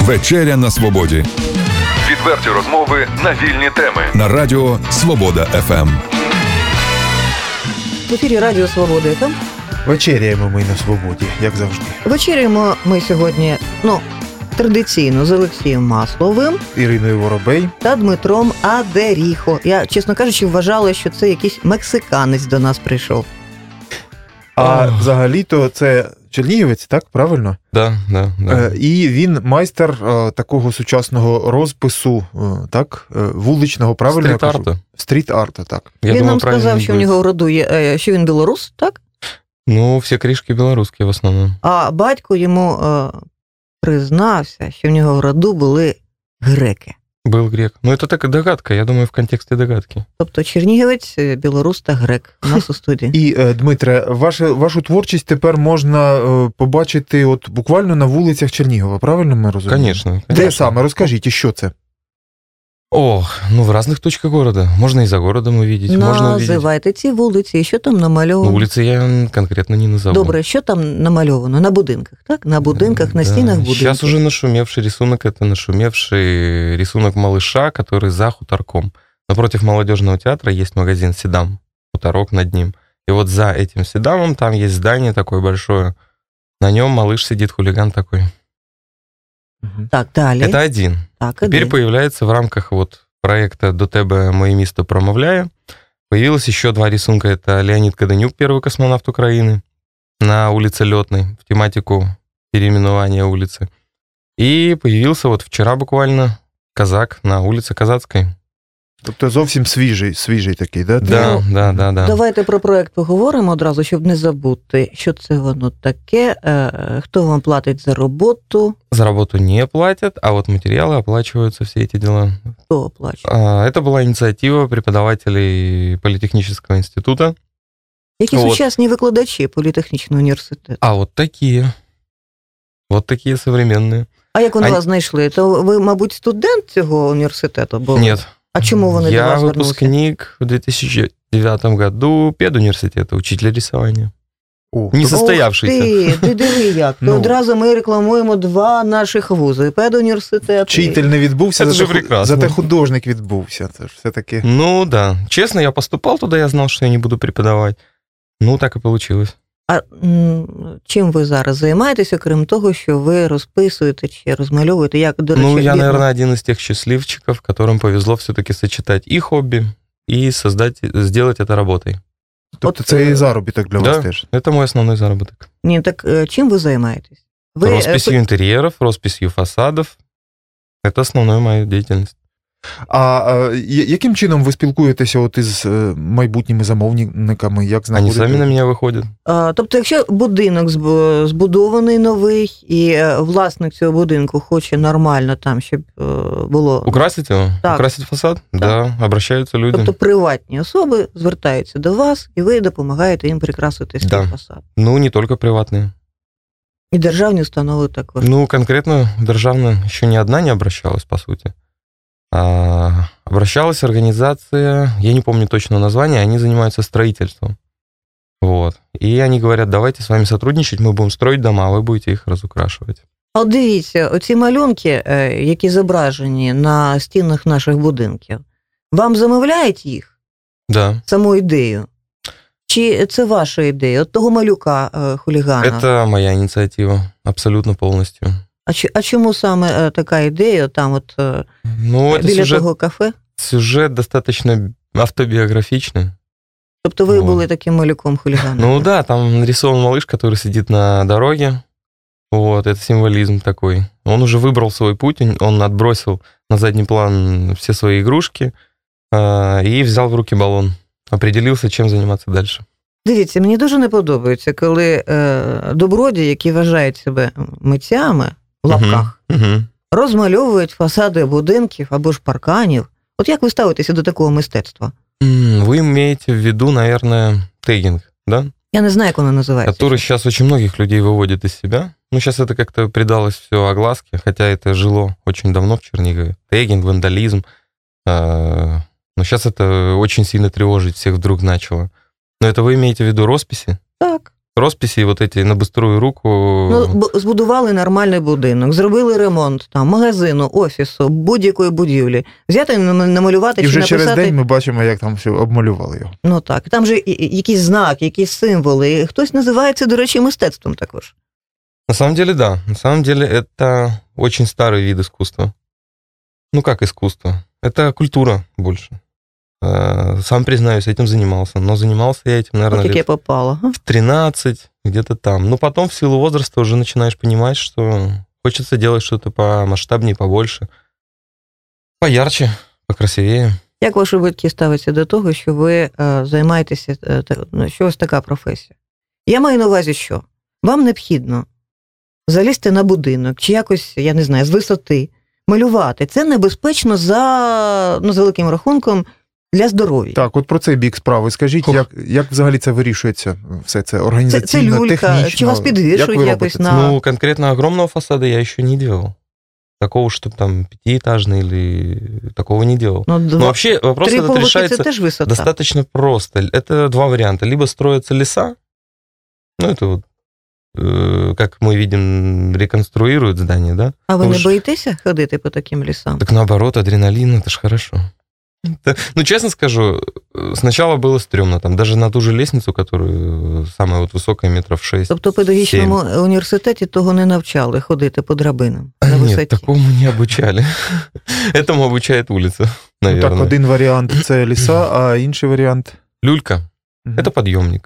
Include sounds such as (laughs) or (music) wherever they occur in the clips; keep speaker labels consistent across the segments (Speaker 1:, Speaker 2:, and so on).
Speaker 1: Вечеря на свободі. Відверті розмови на вільні теми на Радіо Свобода ФМ.
Speaker 2: В ефірі Радіо Свобода ФМ.
Speaker 3: Вечеряємо ми на свободі, як завжди.
Speaker 2: Вечеряємо ми сьогодні, ну, традиційно з Олексієм Масловим
Speaker 3: Іриною Воробей.
Speaker 2: та Дмитром Адеріхо. Я, чесно кажучи, вважала, що це якийсь мексиканець до нас прийшов.
Speaker 3: А взагалі-то це чернігівець, так? Правильно?
Speaker 4: Да, да, да.
Speaker 3: Е, І він майстер е, такого сучасного розпису, е, так? Вуличного, правильно?
Speaker 4: Стрит-арта.
Speaker 3: Стріт-арта, так.
Speaker 4: Я
Speaker 2: він
Speaker 4: думаю,
Speaker 2: нам сказав, що в нього роду є, що він білорус, так?
Speaker 4: Ну, все кришки белорусские в основном.
Speaker 2: А батько йому е, признався, що в нього в роду були греки.
Speaker 4: Был грек. Ну, это так догадка, я думаю, в контексте догадки.
Speaker 2: Тобто чернігівець, е, білорус та грек у нас у студії.
Speaker 3: І, е, Дмитре, вашу, вашу творчість тепер можна е, побачити от буквально на вулицях Чернігова, правильно ми розуміємо?
Speaker 4: Конечно.
Speaker 3: Де саме? Розкажіть, і що це?
Speaker 4: Ох, ну, в разных точках города. Можно и за городом увидеть, можно увидеть.
Speaker 2: Називайте ці вулиці, і що там
Speaker 4: Ну,
Speaker 2: намальовано?
Speaker 4: улицы я конкретно не назову.
Speaker 2: Добре, що там намальовано? На будинках, так? На будинках, на
Speaker 4: Да.
Speaker 2: стінах будинків.
Speaker 4: Сейчас уже нашумевший рисунок, это нашумевший рисунок малыша, который за хуторком. Напротив молодежного театра есть магазин Седам, хуторок над ним. И вот за этим Седамом там есть здание такое большое. На нем малыш сидит, хулиган такой.
Speaker 2: Так, далі.
Speaker 4: Это один.
Speaker 2: так,
Speaker 4: Теперь
Speaker 2: один.
Speaker 4: появляется в рамках вот проекта «До тебе моє місто промовляю». Появилось еще два рисунка. Это Леонид Каденюк, первый космонавт Украины, на улице Летной, в тематику переименования улицы. И появился вот вчера буквально казак на улице Казацкой.
Speaker 3: Тобто зовсім свіжий, свіжий такий, да?
Speaker 4: Да, да, да, да.
Speaker 2: Давайте про проект поговоримо одразу, щоб не забути, що це воно таке, е, хто вам платить за роботу,
Speaker 4: За работу не платят, а вот материалы оплачиваются, все эти дела.
Speaker 2: хто оплачує.
Speaker 4: А, Это была инициатива преподавателей Политехнического института.
Speaker 2: Які
Speaker 4: от.
Speaker 2: сучасні викладачі політехнічного університету?
Speaker 4: А вот такие. Вот такие современные.
Speaker 2: А як вони
Speaker 4: А-
Speaker 2: вас знайшли? То ви, мабуть, студент цього університету був?
Speaker 4: Нет,
Speaker 2: А чому вони до
Speaker 4: Я
Speaker 2: вас
Speaker 4: выпускник в 2009 году педуниверситета, учитель рисования.
Speaker 3: О,
Speaker 4: Не состоявшийся.
Speaker 2: Ти, ти диви як. (laughs)
Speaker 3: Ну.
Speaker 2: Одразу ми рекламуємо два наших вузи. Педуніверситет.
Speaker 3: Вчитель не відбувся,
Speaker 4: Це
Speaker 3: зате,
Speaker 4: прекрасно.
Speaker 3: зате художник відбувся. Це ж все-таки.
Speaker 4: Ну да, честно, я поступал туда, я знал, что я не буду преподавать. Ну, так и получилось.
Speaker 2: А м, чим ви зараз займаєтеся, крім того, що ви розписуєте чи розмальовуєте? Як, до речі,
Speaker 4: ну, я,
Speaker 2: бідно-
Speaker 4: наверное, один из тех счастливчиков, которым повезло все-таки сочетать и хобби, и создать, сделать это работой.
Speaker 3: Тобто
Speaker 2: От,
Speaker 3: це і
Speaker 2: е,
Speaker 3: заробіток для вас
Speaker 4: Да,
Speaker 3: теж.
Speaker 4: это мой основной заработок.
Speaker 2: Ні, так е, чим ви займаєтесь? Ви, е,
Speaker 4: Росписью интерьеров, росписью фасадов. Это основная моя деятельность.
Speaker 3: А е, яким чином ви спілкуєтеся от із е, майбутніми замовниками? Як
Speaker 4: Они
Speaker 3: знаходите?
Speaker 4: сами на меня выходят.
Speaker 2: А, Тобто, якщо будинок збудований новий, і е, власник цього будинку хоче нормально там, щоб е, було.
Speaker 4: Украсить его?
Speaker 2: Так.
Speaker 4: Украсить фасад? Да, обращаются люди.
Speaker 2: Тобто приватні особи звертаються до вас, і ви допомагаєте їм прикрасити свій
Speaker 4: Да.
Speaker 2: фасад.
Speaker 4: Ну, не только приватные.
Speaker 2: І державні установи також.
Speaker 4: Ну, конкретно державно еще ни одна не обращалась, по сути А, обращалась организация, я не помню точно название, они занимаются строительством. Вот. И они говорят, давайте с вами сотрудничать, мы будем строить дома, а вы будете их разукрашивать.
Speaker 2: А от дивіться, оці малюнки, е, які зображені на стінах наших будинків, вам замовляють їх,
Speaker 4: Да.
Speaker 2: саму ідею? Чи це ваша ідея? От того малюка е, хулігана?
Speaker 4: Это моя инициатива, абсолютно полностью.
Speaker 2: А, чи- а чому саме е, така ідея, там от е,
Speaker 4: Ну, это
Speaker 2: біля
Speaker 4: сюжет,
Speaker 2: того кафе?
Speaker 4: сюжет достаточно автобиографичный.
Speaker 2: Тобто ви
Speaker 4: Вот.
Speaker 2: були таким малюком хуліганом?
Speaker 4: Ну да, там нарисован малыш, который сидит на дороге. Вот, это символизм такой. Он уже выбрал свой путь, он- он отбросил на задний план все свои игрушки а, и взял в руки баллон. Определился, чем заниматься дальше.
Speaker 2: Дивіться, мені дуже не подобається, коли е, добродії, які вважають себе митцями в лапках,
Speaker 4: Мгм.
Speaker 2: розмальовують фасади будинків або ж парканів. От як ви ставитеся до такого мистецтва?
Speaker 4: М, Вы имеете в виду, наверное, тегинг, да?
Speaker 2: Я не знаю, як воно називається.
Speaker 4: Который сейчас очень многих людей выводит из себя. Ну, сейчас это как-то придалось все огласке, хотя это жило очень давно в Чернигове. Тегинг, вандализм. А, Но сейчас это очень сильно тревожить всех вдруг начало. Но это вы имеете в виду росписи?
Speaker 2: Так.
Speaker 4: росписи вот эти на быструю руку.
Speaker 2: Ну, б- збудували нормальний будинок, зробили ремонт там, магазину, офісу, будь-якої будівлі. Взяти нам- намалювати
Speaker 3: І
Speaker 2: чи
Speaker 3: вже
Speaker 2: написати.
Speaker 3: через день ми бачимо, як там все обмалювали його.
Speaker 2: Ну так, там же і- і- якісь знаки, якісь символи. І Хтось називає це, до речі, мистецтвом також.
Speaker 4: На самом деле, да. На самом деле, это очень старый вид искусства. Ну, как искусство? Это культура больше. Э, Сам признаюсь, этим занимался. Но занимался я этим,
Speaker 2: От
Speaker 4: наверное,
Speaker 2: яке
Speaker 4: лет
Speaker 2: попало. га?
Speaker 4: в 13, где-то там. Ну, потом в силу возраста уже начинаешь понимать, что хочется делать что-то помасштабнее, побольше. Поярче, покрасивее.
Speaker 2: Як ваші батьки ставляться до того, що ви е, займаєтеся, е, та- ну, що у вас така професія? Я маю на увазі, що вам необхідно залізти на будинок чи якось, я не знаю, з висоти, малювати. Це небезпечно за, ну, за великим рахунком для здоров'я.
Speaker 3: Так, от про цей бік справи. Скажіть,
Speaker 4: Фух.
Speaker 3: як, як взагалі це вирішується? Все це
Speaker 2: Це,
Speaker 3: організаційно,
Speaker 2: це люлька,
Speaker 3: технічно?
Speaker 2: чи вас
Speaker 3: Як
Speaker 2: підвішують
Speaker 3: ви
Speaker 2: якось
Speaker 3: робите це?
Speaker 2: на.
Speaker 4: Ну, конкретно огромного фасада я еще не делал. Такого, чтобы там пятиэтажный или такого не делал.
Speaker 2: Ну,
Speaker 4: Но
Speaker 2: два,
Speaker 4: вообще вопрос
Speaker 2: три
Speaker 4: этот
Speaker 2: поверхи це
Speaker 4: решается
Speaker 2: теж висота.
Speaker 4: достаточно просто. Это два варианта. Либо строятся леса, ну, это вот, э, как мы видим, реконструируют здания, да?
Speaker 2: А ви
Speaker 4: Ну,
Speaker 2: не
Speaker 4: ж-
Speaker 2: боїтеся ходити по таким лісам?
Speaker 4: Так наоборот, адреналин, это ж хорошо. Это- ну, честно скажу, э, сначала было стрёмно. Там даже на ту же лестницу, которую э, самая вот высокая, метров 6
Speaker 2: Тобто в педагогічному університеті того не навчали ходити по драбинам на висоті.
Speaker 4: Нет, такому не обучали. (laughs) Этому обучает улица,
Speaker 3: Ну,
Speaker 4: наверное.
Speaker 3: так, один варіант це ліса, а інший варіант.
Speaker 4: Люлька
Speaker 3: Мгм. –
Speaker 4: это подъемник.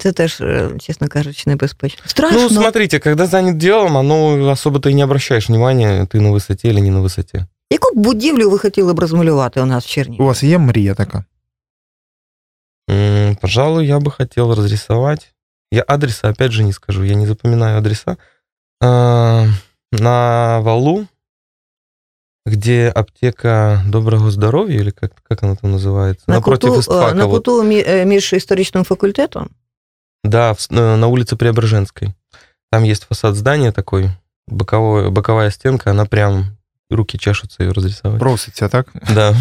Speaker 2: Це теж, е, чесно кажучи, небезпечно. Страшно.
Speaker 4: Ну, смотрите, когда занят делом, оно особо-то и не обращаешь внимания, ты на высоте или не на высоте.
Speaker 2: Яку б будівлю ви хотіли б розмалювати у нас в
Speaker 3: У
Speaker 2: Чернігові?
Speaker 3: вас є мрія така?
Speaker 4: М, Пожалуй, я бы хотел разрисовать. Я адреса, опять же, не скажу, я не запоминаю адреса. А, На валу, где аптека доброго здоровья, или как, как она там называется?
Speaker 2: На
Speaker 4: Напротив
Speaker 2: куту, е,
Speaker 4: Истфака.
Speaker 2: на
Speaker 4: вот.
Speaker 2: куту мі- е, між історичним факультетом?
Speaker 4: Да, в с- э, на улице Преображенской. Там есть фасад здания такой, боковой, боковая стенка, она прям, руки чешутся ее разрисовать.
Speaker 3: Проситься, так?
Speaker 4: Да,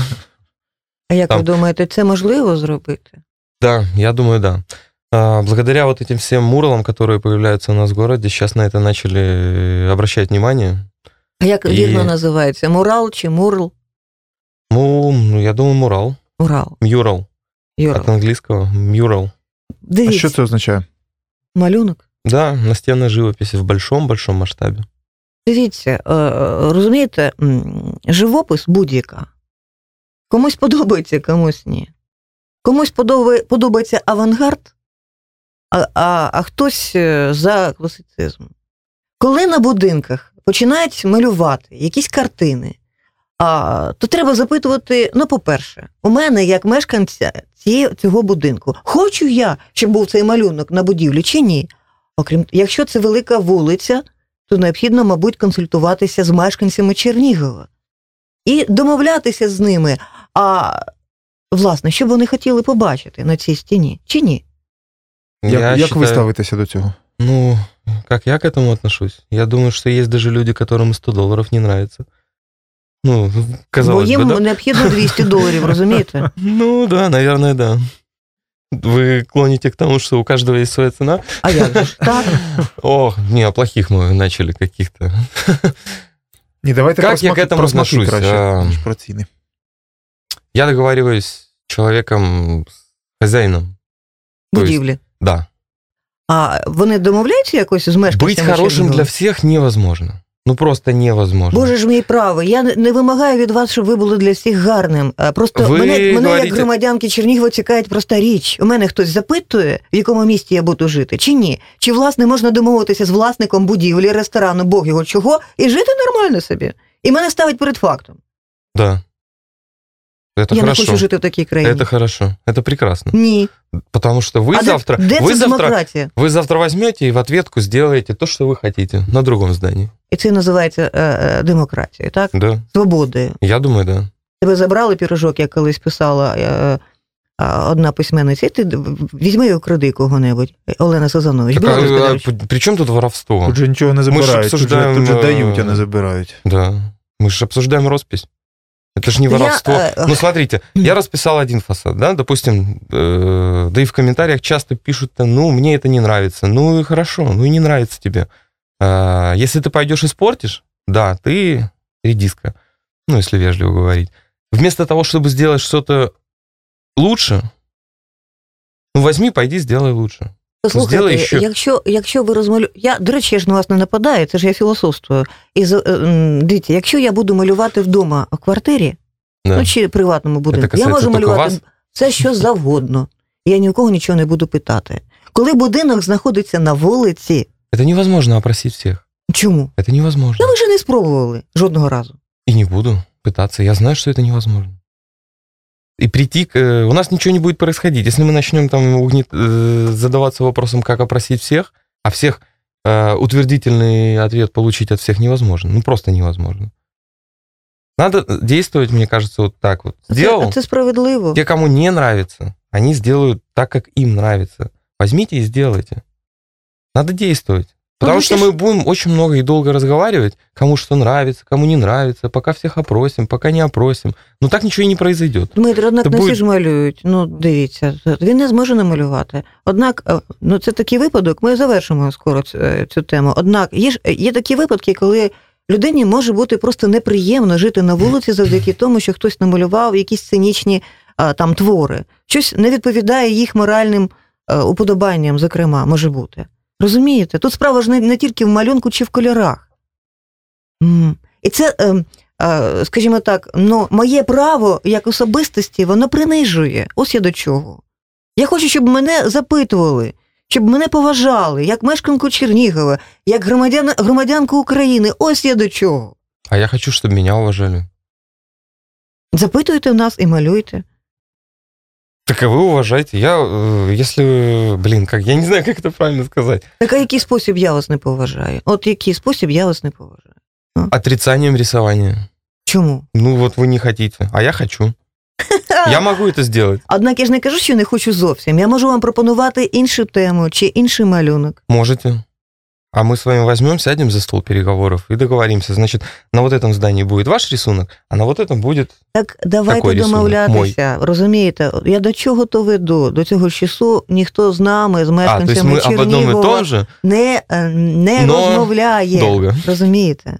Speaker 2: А як ви
Speaker 4: Там.
Speaker 2: думаєте, це можливо зробити?
Speaker 4: да, я думаю, да. А, Благодаря вот этим всем муралам, которые появляются у нас в городе, сейчас на это начали э, обращать внимание.
Speaker 2: А як
Speaker 4: І-
Speaker 2: вірно називається? Мурал чи мурл?
Speaker 4: Ну, ну, я думаю, мурал,
Speaker 2: Мурал.
Speaker 4: мюрал,
Speaker 2: Юра,
Speaker 4: от английского, мюрал.
Speaker 3: А
Speaker 2: дивіться,
Speaker 3: що це означає?
Speaker 2: малюнок.
Speaker 4: Да, настенная живопись в большом-большом масштабе.
Speaker 2: Дивіться, е, е, розумієте, живопис будь-яка. Комусь подобається, комусь ні. Комусь подобається авангард, а, а, а хтось е, за класицизм. Коли на будинках починають малювати якісь картини, а, то треба запитувати: ну, по-перше, у мене, як мешканця цього будинку, хочу я, щоб був цей малюнок на будівлі чи ні? Окрім якщо це велика вулиця, то необхідно, мабуть, консультуватися з мешканцями Чернігова і домовлятися з ними. А власне, що б вони хотіли побачити на цій стіні, чи ні?
Speaker 3: Як,
Speaker 4: Я
Speaker 3: як ви
Speaker 4: считаю-
Speaker 3: ставитеся до цього?
Speaker 4: Ну, как я к этому отношусь? Я думаю, что есть даже люди, которым 100 долларов не нравится. Ну,
Speaker 2: Бо
Speaker 4: казалось
Speaker 2: їм
Speaker 4: бы, да?
Speaker 2: необхідно 200 доларів, розумієте? (laughs)
Speaker 4: Ну, да, наверное, да. Вы клоните к тому, что у каждого есть своя цена?
Speaker 2: А як же ж так? (laughs)
Speaker 4: Ох, не, о плохих мы начали каких-то.
Speaker 3: Ні, давайте
Speaker 4: Як
Speaker 3: про,
Speaker 4: я
Speaker 3: смаки,
Speaker 4: к этому
Speaker 3: про смаки
Speaker 4: отношусь?
Speaker 3: краще,
Speaker 4: А.
Speaker 3: ніж про ціни.
Speaker 4: Я договариваюсь с человеком, с хозяином. То есть,
Speaker 2: Будівлі.
Speaker 4: Да.
Speaker 2: А вони домовляються якось з мешканцями
Speaker 4: Быть хорошим
Speaker 2: Чернігова?
Speaker 4: для всех невозможно. Ну, просто невозможно.
Speaker 2: Боже ж мій правий, я не- вимагаю від вас, щоб ви були для всіх гарним. А Просто
Speaker 4: Ви
Speaker 2: мене, мене як громадянки Чернігова цікавить проста річ. У мене хтось запитує, в якому місті я буду жити, чи ні? Чи власне можна домовитися з власником будівлі, ресторану, бог його чого, і жити нормально собі. І мене ставить перед фактом.
Speaker 4: Да. Это
Speaker 2: я
Speaker 4: хорошо.
Speaker 2: не хочу жити в такій країні.
Speaker 4: Это хорошо. Это прекрасно.
Speaker 2: Ні.
Speaker 4: Потому что вы
Speaker 2: а де-
Speaker 4: завтра...
Speaker 2: де,
Speaker 4: вы
Speaker 2: це
Speaker 4: завтра
Speaker 2: демократія?
Speaker 4: Вы завтра возьмете и в ответку сделаете то, что вы хотите на другом здании.
Speaker 2: І це називається е, е, демократією, так?
Speaker 4: Да,
Speaker 2: Свободою.
Speaker 4: я думаю, да.
Speaker 2: Тебе забрали пірожок, я колись писала е, е, одна письменниця, і ти візьми і укради кого-небудь. Олена Сазанович.
Speaker 4: Так,
Speaker 2: Білоруська, до
Speaker 4: а,
Speaker 2: речі.
Speaker 4: а при чем тут воровство?
Speaker 3: Тут же нічого не
Speaker 4: ж
Speaker 3: забирають, тут же,
Speaker 4: обсуждаємо,
Speaker 3: тут же
Speaker 4: е,
Speaker 3: дають, а не забирають.
Speaker 4: Да. Мы же обсуждаем роспись. Это же не воровство. Я, э, ну, смотрите, я расписал один фасад, да, допустим, э, да и в комментариях часто пишут, ну, мне это не нравится. Ну, и хорошо, ну и не нравится тебе. Э, если ты пойдешь испортишь, да, ты редиска, ну, если вежливо говорить. Вместо того, чтобы сделать что-то лучше, ну, возьми, пойди, сделай лучше.
Speaker 2: Слухайте, що... якщо якщо ви розмалюєте... Я, до речі, я ж на вас не нападаю, це ж я філософствую. І дивіться, якщо я буду малювати вдома в квартирі, да. ну чи приватному будинку, я можу малювати вас? все, що (laughs) завгодно. Я ні у кого нічого не буду питати. Коли будинок знаходиться на вулиці.
Speaker 4: Це невозможно опросити всіх.
Speaker 2: Чому?
Speaker 4: Це невозможно.
Speaker 2: Ну ви ж не спробували жодного разу.
Speaker 4: І не буду питатися. Я знаю, що це невозможно и прийти, к... Э, у нас ничего не будет происходить. Если мы начнем там угнет... Э, задаваться вопросом, как опросить всех, а всех э, утвердительный ответ получить от всех невозможно. Ну, просто невозможно. Надо действовать, мне кажется, вот так вот.
Speaker 2: Сделал. Это справедливо.
Speaker 4: Те, кому не нравится, они сделают так, как им нравится. Возьмите и сделайте. Надо действовать. Потому что мы будем очень много и долго разговаривать, кому что нравится, кому не нравится, пока всіх опросим, пока не опросим. Ну так нічого і не произойдет.
Speaker 2: Дмитро, однак не всі ж малюють. Ну, дивіться, він не зможе намалювати. Однак, е, ну це такий випадок, ми завершимо скоро цю, е, цю тему. Однак є ж є такі випадки, коли людині може бути просто неприємно жити на вулиці завдяки тому, що хтось намалював якісь цинічні там твори. Щось не відповідає їх моральним е, уподобанням, зокрема, може бути. Розумієте? Тут справа ж не, не тільки в малюнку чи в кольорах. І це, е, е, скажімо так, ну, моє право як особистості, воно принижує. Ось я до чого. Я хочу, щоб мене запитували, щоб мене поважали, як мешканку Чернігова, як громадян, громадянку України. Ось я до чого.
Speaker 4: А я хочу, щоб мене уважали.
Speaker 2: Запитуйте в нас і малюйте.
Speaker 4: Так а вы уважаете. Я, э, если, блин, как, я не знаю, как это правильно сказать.
Speaker 2: Так а який спосіб я вас не поважаю? От який спосіб я вас не поважаю?
Speaker 4: А? Отрицанием рисования.
Speaker 2: Чому?
Speaker 4: Ну вот вы не хотите, а я хочу. (laughs) Я можу це зробити.
Speaker 2: Однак я ж не кажу, що не хочу зовсім. Я можу вам пропонувати іншу тему чи інший малюнок.
Speaker 4: Можете. А мы с вами возьмем, сядем за стол переговоров и договоримся. Значит, на вот этом здании будет ваш рисунок, а на вот этом будет
Speaker 2: Так давайте такой домовлятися. Розумієте, я до чого то веду? До цього часу ніхто з нами, з мешканцями а, Чернігова не, не розмовляє.
Speaker 4: Довго.
Speaker 2: Розумієте?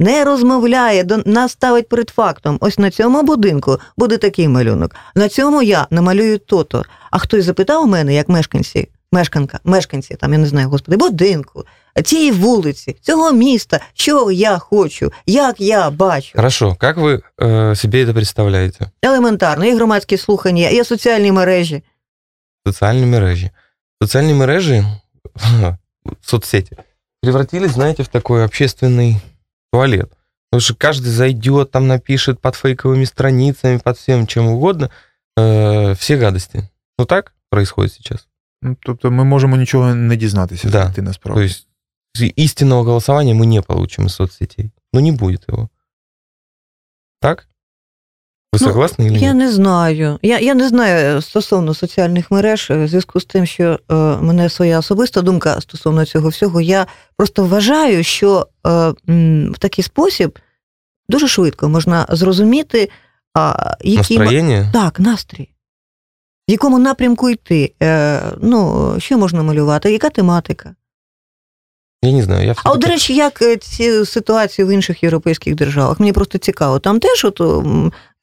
Speaker 2: Не розмовляє, до нас ставить перед фактом. Ось на цьому будинку буде такий малюнок. На цьому я намалюю то-то. А хтось запитав у мене, як мешканці, мешканка, мешканці, там, я не знаю, господи, будинку, цієї вулиці, цього міста, що я хочу, як я бачу.
Speaker 4: Хорошо, як ви е, собі це представляєте?
Speaker 2: Елементарно, є громадські слухання, є соціальні мережі.
Speaker 4: Соціальні мережі. Соціальні мережі, (laughs) соцсети, превратились, знаете, в такой общественный туалет. Потому что каждый зайдет, там напишет под фейковыми страницами, под всем чем угодно, э, все гадости. Ну так происходит сейчас.
Speaker 3: Ну, тобто ми можемо нічого не дізнатися
Speaker 4: да. ти насправді. То есть истинного голосования мы не получим из соцсетей. Ну, не будет его. Так? Ви ну, согласні?
Speaker 2: Я не знаю. Я я не знаю стосовно соціальних мереж, в зв'язку з тим, що е, мене своя особиста думка стосовно цього всього. Я просто вважаю, що е, в такий спосіб дуже швидко можна зрозуміти, а, які
Speaker 4: Настроєння?
Speaker 2: Так, настрій в якому напрямку йти? Е, Ну, що можна малювати? Яка тематика?
Speaker 4: Я не знаю. Я
Speaker 2: а от, до речі, як е, ці ситуації в інших європейських державах? Мені просто цікаво. Там теж от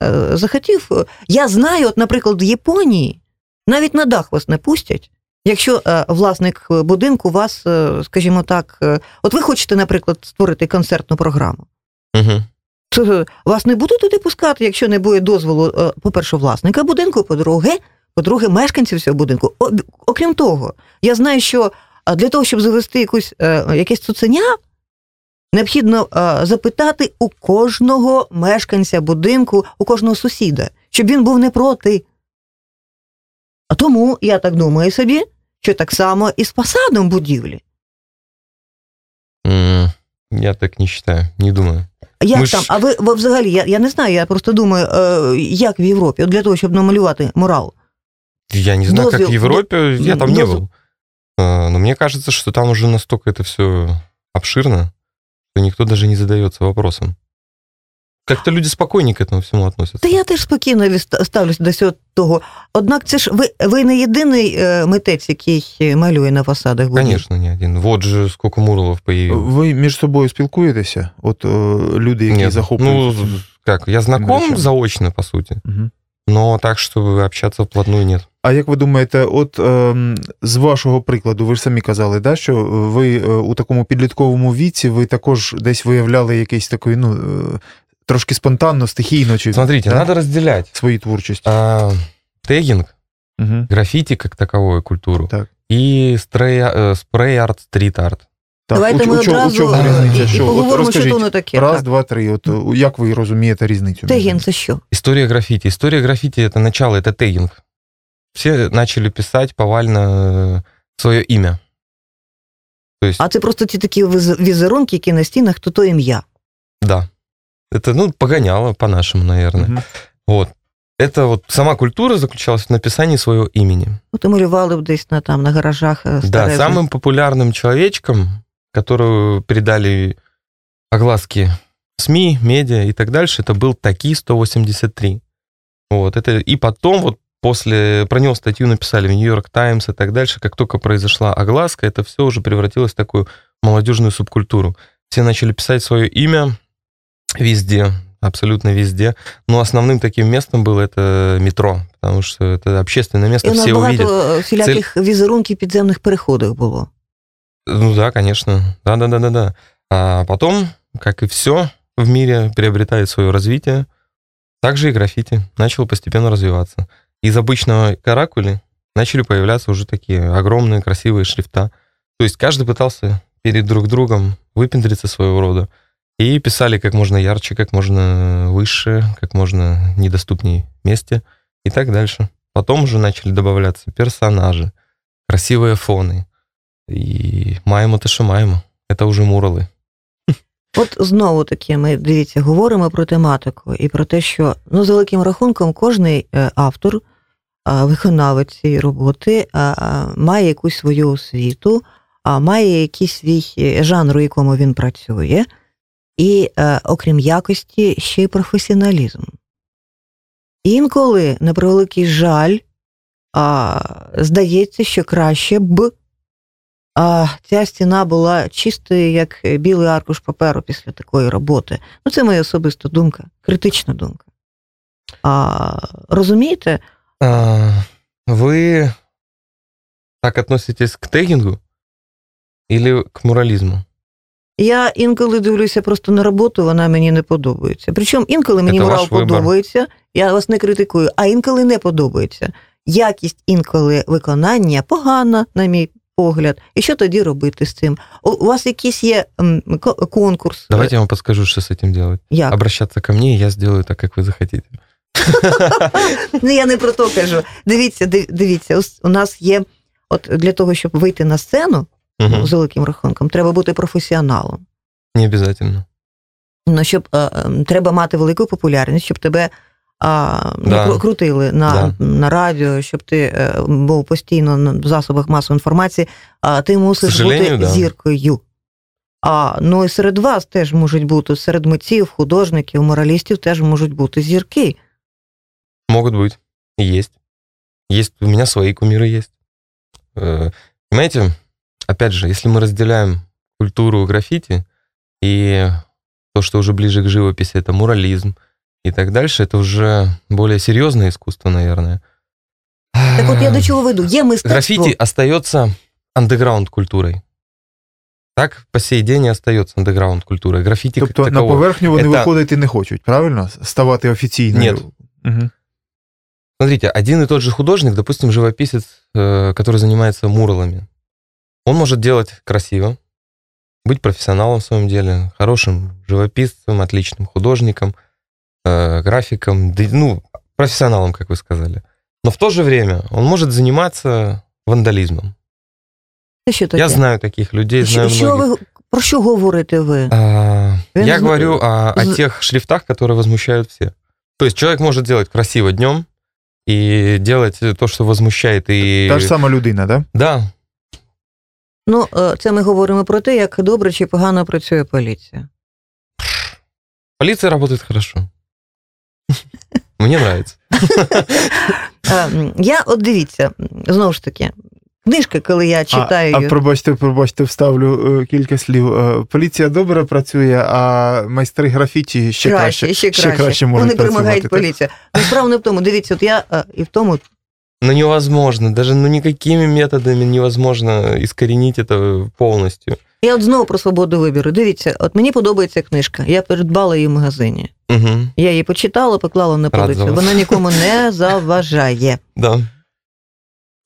Speaker 2: е, захотів. Я знаю, от, наприклад, в Японії навіть на дах вас не пустять. Якщо е, власник будинку вас, е, скажімо так, е, от ви хочете, наприклад, створити концертну програму.
Speaker 4: Угу.
Speaker 2: То вас не будуть туди пускати, якщо не буде дозволу, по-перше, власника будинку, по-друге, по-друге, мешканців цього будинку. Окрім того, я знаю, що для того, щоб завести якусь, е, якесь цуценя, необхідно е, запитати у кожного мешканця будинку, у кожного сусіда, щоб він був не проти. А тому я так думаю собі, що так само і з фасадом будівлі.
Speaker 4: Mm, я так не вважаю, не думаю.
Speaker 2: Як Ми там? Ж... А ви, ви взагалі, я я не знаю, я просто думаю, е, як в Європі, для того, щоб намалювати морал.
Speaker 4: Я не знаю, Дозвел, как в Европе, я там не был. Но мне кажется, что там уже настолько это все обширно, что никто даже не задается вопросом. как-то люди спокойнее к этому всему относятся.
Speaker 2: Та я теж спокійно відста- ставлюся до цього того. Однак це ж ви, ви не єдиний е, митець, який е, малює на фасадах будівель.
Speaker 4: Конечно, не один. Вот же сколько муралов появилось.
Speaker 3: Ви між собою спілкуєтеся? От е, люди, які
Speaker 4: Нет,
Speaker 3: захоплюються.
Speaker 4: Ну, как, я знаком
Speaker 3: Вещами.
Speaker 4: заочно, по сути.
Speaker 3: Мгм.
Speaker 4: Но так, чтобы общаться вплотную, нет.
Speaker 3: А як ви думаєте, от ем, з вашого прикладу, ви ж самі казали, да, що ви е, у такому підлітковому віці ви також десь виявляли якийсь такий, ну, е, трошки спонтанно, стихійно чи
Speaker 4: Смотрите,
Speaker 3: да,
Speaker 4: надо разделять
Speaker 3: свої творчості?
Speaker 4: а, tagging,
Speaker 3: Угу.
Speaker 4: граффити как таковую культуру
Speaker 3: Так.
Speaker 4: и spray-art, стрит-арт.
Speaker 2: Давайте ми
Speaker 3: у, чому- у
Speaker 2: одразу
Speaker 3: чому
Speaker 2: е,
Speaker 3: різниця?
Speaker 2: і, і
Speaker 3: Що? От
Speaker 2: поговоримо, що
Speaker 3: розкажіть,
Speaker 2: то не таке.
Speaker 3: Раз,
Speaker 2: так.
Speaker 3: два, три. От е, як ви розумієте різницю? між
Speaker 2: Тегін
Speaker 3: ними?
Speaker 2: це що?
Speaker 4: История граффити. История граффити это начало, это тегинг. Все начали писать повально свое имя. То есть,
Speaker 2: А це просто ті такі віз- візерунки, які на стінах, то то ім'я.
Speaker 4: да. Это, ну, погоняло по-нашему, наверное.
Speaker 3: Мгм.
Speaker 4: Вот. Это вот сама культура заключалась в написании своего имени.
Speaker 2: Ну, то малювали б десь на, там, на гаражах. е,
Speaker 4: Да,
Speaker 2: старезних.
Speaker 4: самым популярным человечком, которого передали огласки СМИ, медиа и так дальше, это был Таки 183. Вот, это и потом, вот после, про него статью написали в Нью-Йорк Таймс и так дальше, как только произошла огласка, это все уже превратилось в такую молодежную субкультуру. Все начали писать свое имя везде, абсолютно везде. Но основным таким местом было это метро, потому что это общественное
Speaker 2: І
Speaker 4: место,
Speaker 2: у нас
Speaker 4: все
Speaker 2: багато
Speaker 4: увидят.
Speaker 2: е, всіляких візерунків в підземних переходах було.
Speaker 4: Ну да, конечно. Да, да, да, да, да. А потом, как и все в мире, приобретает свое развитие. Также и граффити начало постепенно развиваться. Из обычного каракули начали появляться уже такие огромные красивые шрифта. То есть каждый пытался перед друг другом выпендриться своего рода. И писали как можно ярче, как можно выше, как можно недоступней месте и так дальше. Потом уже начали добавляться персонажи, красивые фоны, і маємо те, що маємо. Це вже мурали.
Speaker 2: От знову таки, ми дивіться, говоримо про тематику і про те, що ну, за великим рахунком кожний е, автор, виконавець цієї роботи має якусь свою освіту, має якийсь свій е, жанр, у якому він працює, і, е, окрім якості, ще й професіоналізм. Інколи, на превеликий жаль, здається, що краще б а ця стіна була чистою, як білий аркуш паперу після такої роботи. Ну, це моя особиста думка, критична думка. А, розумієте,
Speaker 4: А, ви так относитесь к тегінгу или к муралізму?
Speaker 2: я інколи дивлюся просто на роботу, вона мені не подобається. Причому інколи мені
Speaker 4: Це ваш вибір.
Speaker 2: подобається, я вас не критикую, а інколи не подобається. Якість інколи виконання погана, на мій погляд. І що тоді робити з цим? У, вас якийсь є конкурс?
Speaker 4: Давайте я вам подскажу, что с этим делать.
Speaker 2: Як?
Speaker 4: Обращаться ко мне, и я сделаю так, как вы захотите. (laughs)
Speaker 2: Ну, я не про то кажу. Дивіться, дивіться, у нас є, от для того, щоб вийти на сцену
Speaker 4: Мгм.
Speaker 2: з великим рахунком, треба бути професіоналом.
Speaker 4: Не обязательно.
Speaker 2: Ну, щоб е, е, треба мати велику популярність, щоб тебе а, ну,
Speaker 4: Да.
Speaker 2: кру- крутили на, на радіо, щоб ти е, був постійно на- в засобах масової інформації, а ти мусиш
Speaker 4: сожалению,
Speaker 2: бути
Speaker 4: да.
Speaker 2: зіркою. А ну і серед вас теж можуть бути, серед митців, художників, моралістів теж можуть бути зірки.
Speaker 4: Могут быть. И есть. Есть. У меня свои кумиры есть. Э, Понимаете, опять же, если мы разделяем культуру граффити и то, что уже ближе к живописи, это мурализм и так дальше, это уже более серьезное искусство, наверное.
Speaker 2: Так от я до чого веду? Є мистецтво.
Speaker 4: Граффити остается андеграунд культурой. Так по сей день и остается андеграунд культурой. Граффити
Speaker 3: Тобто
Speaker 4: как
Speaker 3: на
Speaker 4: таковое.
Speaker 3: поверхню вони
Speaker 4: Это-
Speaker 3: виходити не хочуть, правильно? Ставати офіційною.
Speaker 4: Ні.
Speaker 3: Угу.
Speaker 4: Смотрите, один и тот же художник, допустим, живописец, э, который занимается муралами, он может делать красиво, быть профессионалом в своем деле, хорошим живописцем, отличным художником, э, графиком, да, ну, профессионалом, как вы сказали. Но в то же время он может заниматься вандализмом.
Speaker 2: Це що таке?
Speaker 4: Я знаю таких людей,
Speaker 2: Що,
Speaker 4: знаю
Speaker 2: що
Speaker 4: многих.
Speaker 2: ви, про що говорите ви?
Speaker 4: А,
Speaker 2: Я
Speaker 4: я
Speaker 2: не знаю.
Speaker 4: говорю о, о
Speaker 2: З-
Speaker 4: тех шрифтах, которые возмущают все. То есть человек может делать красиво днем и делать то, что возмущает и...
Speaker 3: Та ж сама людина, да?
Speaker 4: Да,
Speaker 2: Ну, е, це ми говоримо про те, як добре чи погано працює поліція.
Speaker 4: Полиция работает хорошо. Мені подобається.
Speaker 2: Е, Я от дивіться, знову ж таки, книжки, коли я читаю.
Speaker 3: А, а пробачте, пробачте, вставлю е, кілька слів. Е, Поліція добре працює, а майстри графіті ще краще.
Speaker 2: ще краще.
Speaker 3: краще можуть
Speaker 2: Вони
Speaker 3: так?
Speaker 2: поліцію. Справа не в тому. Дивіться, от я е, і в тому.
Speaker 4: Ну, невозможно. Даже ну, никакими методами невозможно искоренить это полностью.
Speaker 2: Я от знову про свободу вибору. Дивіться, от мені подобається книжка. Я придбала її в магазині.
Speaker 4: Угу.
Speaker 2: Я її почитала, поклала на полицю. Вона нікому не (laughs) заважає.
Speaker 4: Да.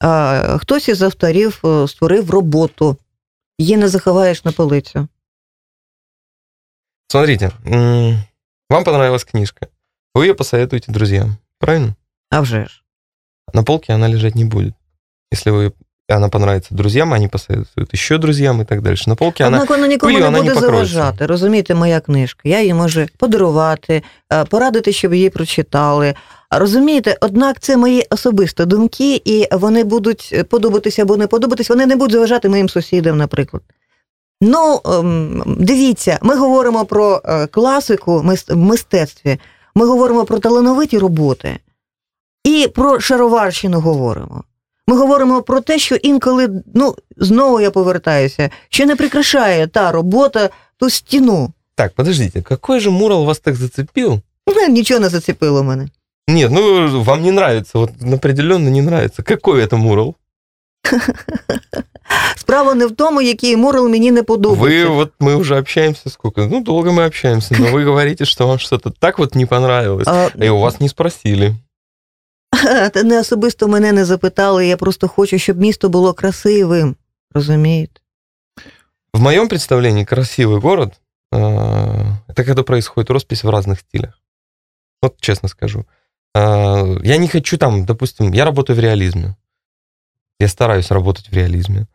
Speaker 2: А, хтось із авторів е, створив роботу. Її не заховаєш на полицю.
Speaker 4: Смотрите, вам понравилась книжка. Вы ее посоветуете друзьям. Правильно?
Speaker 2: А вже ж.
Speaker 4: На полке она лежать не будет. Если вы она понравится друзьям, они посоветуют еще друзьям и так дальше. На полке она
Speaker 2: Однак вона нікому
Speaker 4: пилю,
Speaker 2: не
Speaker 4: вона
Speaker 2: буде
Speaker 4: покроється.
Speaker 2: заважати. Розумієте, моя книжка. Я її можу подарувати, е, порадити, щоб її прочитали. Розумієте, однак це мої особисті думки, і вони будуть подобатися або не подобатися, вони не будуть заважати моїм сусідам, наприклад. Ну, дивіться, ми говоримо про е, класику в мистецтві, ми говоримо про талановиті роботи і про шароварщину говоримо. Ми говоримо про те, що інколи, ну, знову я повертаюся, що не прикрашає та робота ту стіну.
Speaker 4: Так, подождите, какой же мурал вас так зацепил?
Speaker 2: Ну, Нічого не зацепило мене.
Speaker 4: Нет, ну вам не нравится, вот определенно не нравится. Какой это мурал? (laughs)
Speaker 2: Справа не в тому, який мурал мені не
Speaker 4: Вы
Speaker 2: подобається.
Speaker 4: вот мы уже общаемся сколько? Ну, долго мы общаемся, но вы говорите, что вам что-то так вот не понравилось.
Speaker 2: А,
Speaker 4: И у вас не спросили.
Speaker 2: Та не особисто мене не запитали, я просто хочу, щоб місто було красивим. Розумієте?
Speaker 4: В моем представлении красивый город э, это когда происходит роспись в разных стилях. Вот честно скажу. Э, Я не хочу там, допустим, я работаю в реализме. Я стараюсь работать в реализме.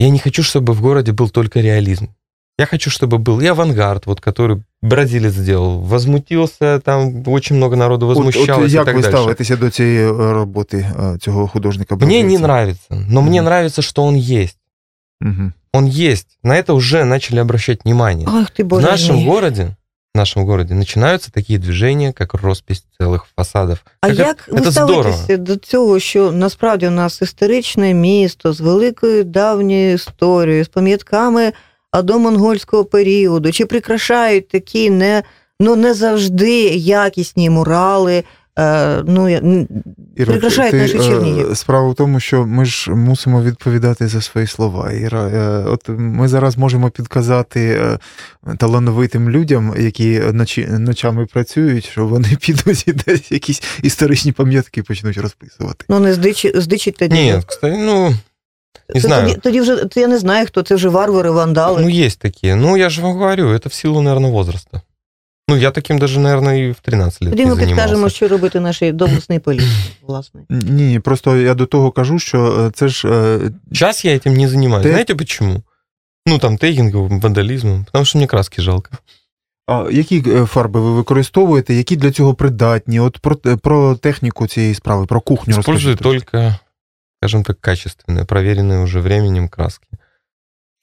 Speaker 4: Я не хочу, чтобы в городе был только реализм. Я хочу, чтобы был и авангард, вот, который бразилец сделал. Возмутился, там очень много народу
Speaker 3: От,
Speaker 4: возмущалось
Speaker 3: от
Speaker 4: и
Speaker 3: як
Speaker 4: так
Speaker 3: ви
Speaker 4: дальше.
Speaker 3: ставитеся до цієї е, роботи е, цього художника?
Speaker 4: Мне не
Speaker 3: бразильця?
Speaker 4: нравится, но мне
Speaker 3: Мгм.
Speaker 4: нравится, что он есть.
Speaker 3: Мгм.
Speaker 4: Он есть. На это уже начали обращать внимание.
Speaker 2: Ах ти
Speaker 4: В
Speaker 2: боже.
Speaker 4: нашем
Speaker 2: мій.
Speaker 4: городе, в нашем городе начинаются такие движения, как роспись целых фасадов.
Speaker 2: А
Speaker 4: Как
Speaker 2: як
Speaker 4: это
Speaker 2: ви
Speaker 4: здорово.
Speaker 2: ставитеся до цього, що насправді у нас історичне місто з великою давньою історією, з пам'ятками Адо-монгольського періоду? Чи прикрашають такі не, ну, не завжди якісні мурали? Е, ну, я-
Speaker 3: Іра,
Speaker 2: Прикрашають
Speaker 3: ти,
Speaker 2: наші
Speaker 3: е,
Speaker 2: Чернігів.
Speaker 3: Справа в тому, що ми ж мусимо відповідати за свої слова. Іра, е, от ми зараз можемо підказати талановитим людям, які ночі, ночами працюють, що вони (laughs) підуть і десь якісь історичні пам'ятки почнуть розписувати.
Speaker 2: ну не здичі, здичить тоді.
Speaker 4: Нет, кстати, ну, не
Speaker 2: Це
Speaker 4: знаю.
Speaker 2: Тоді, тоді вже це я не знаю, хто це вже варвари, вандали.
Speaker 4: Ну, есть такие. Ну, я же вам говорю, это в силу, наверное, возраста. Ну, я таким даже, наверное, и в 13 лет
Speaker 2: Тоді
Speaker 4: не
Speaker 2: ми підкажемо,
Speaker 4: занимался.
Speaker 2: що робити нашій доблесній поліції, (clears throat) власне.
Speaker 3: Ні, просто я до того кажу, що е, це ж е,
Speaker 4: Сейчас я этим не занимаюсь.
Speaker 3: Ты-
Speaker 4: Знаете почему? Ну, там, тейгингом, вандализмом. Потому что мне краски жалко.
Speaker 3: А які е, фарби ви використовуєте, які для цього придатні? От про, е, про техніку цієї справи, про кухню
Speaker 4: Использую
Speaker 3: розкажіть трошки.
Speaker 4: только, скажем так, качественные, проверенные уже временем краски.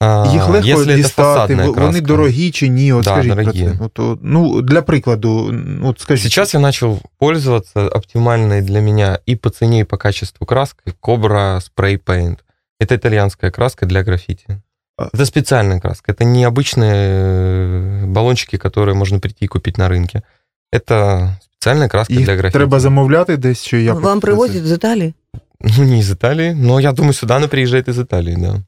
Speaker 4: А,
Speaker 3: Їх легко
Speaker 4: если это
Speaker 3: дістати,
Speaker 4: фасадная
Speaker 3: в-
Speaker 4: краска.
Speaker 3: вони дорогі чи ні? От
Speaker 4: Да,
Speaker 3: скажіть
Speaker 4: дорогі.
Speaker 3: про це. От, от, ну, для прикладу, ну, от скажіть.
Speaker 4: Сейчас я начал пользоваться оптимальной для меня и по цене, и по качеству краской Cobra Spray Paint. Это итальянская краска для граффити.
Speaker 3: А-
Speaker 4: Это специальная краска. Это не обычные э, баллончики, которые можно прийти и купить на рынке. Это специальная краска
Speaker 3: Їх
Speaker 4: для граффити.
Speaker 3: треба замовляти десь, чи як?
Speaker 2: Вам
Speaker 3: це?
Speaker 2: привозять з Італії?
Speaker 4: Ну, не из Италии, но я думаю, сюда она приезжает из Италии, да.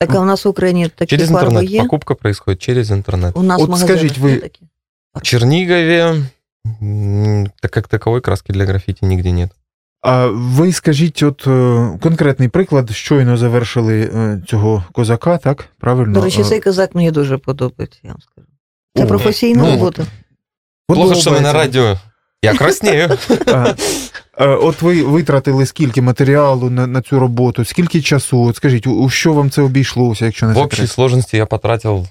Speaker 2: Так а у нас в Україні такі
Speaker 4: Через интернет.
Speaker 2: є?
Speaker 4: Покупка происходит через интернет.
Speaker 2: У нас
Speaker 3: От
Speaker 2: в магазинах
Speaker 3: скажіть, ви-
Speaker 2: такі?
Speaker 4: В Чернигове так как таковой краски для граффити нигде нет.
Speaker 3: А ви скажіть, от е, конкретний приклад, щойно завершили е, цього козака, так? Правильно?
Speaker 2: До речі,
Speaker 3: Е,
Speaker 2: цей козак мені дуже подобається, я вам скажу. Це
Speaker 3: О,
Speaker 2: професійна
Speaker 4: ну,
Speaker 2: робота.
Speaker 4: Плохо, что мы на радио. Я краснею.
Speaker 3: А, е, От ви витратили скільки матеріалу на, на цю роботу, скільки часу? От скажіть, у, у що вам це обійшлося, якщо не
Speaker 4: В общей
Speaker 3: секрет?
Speaker 4: сложности я потратил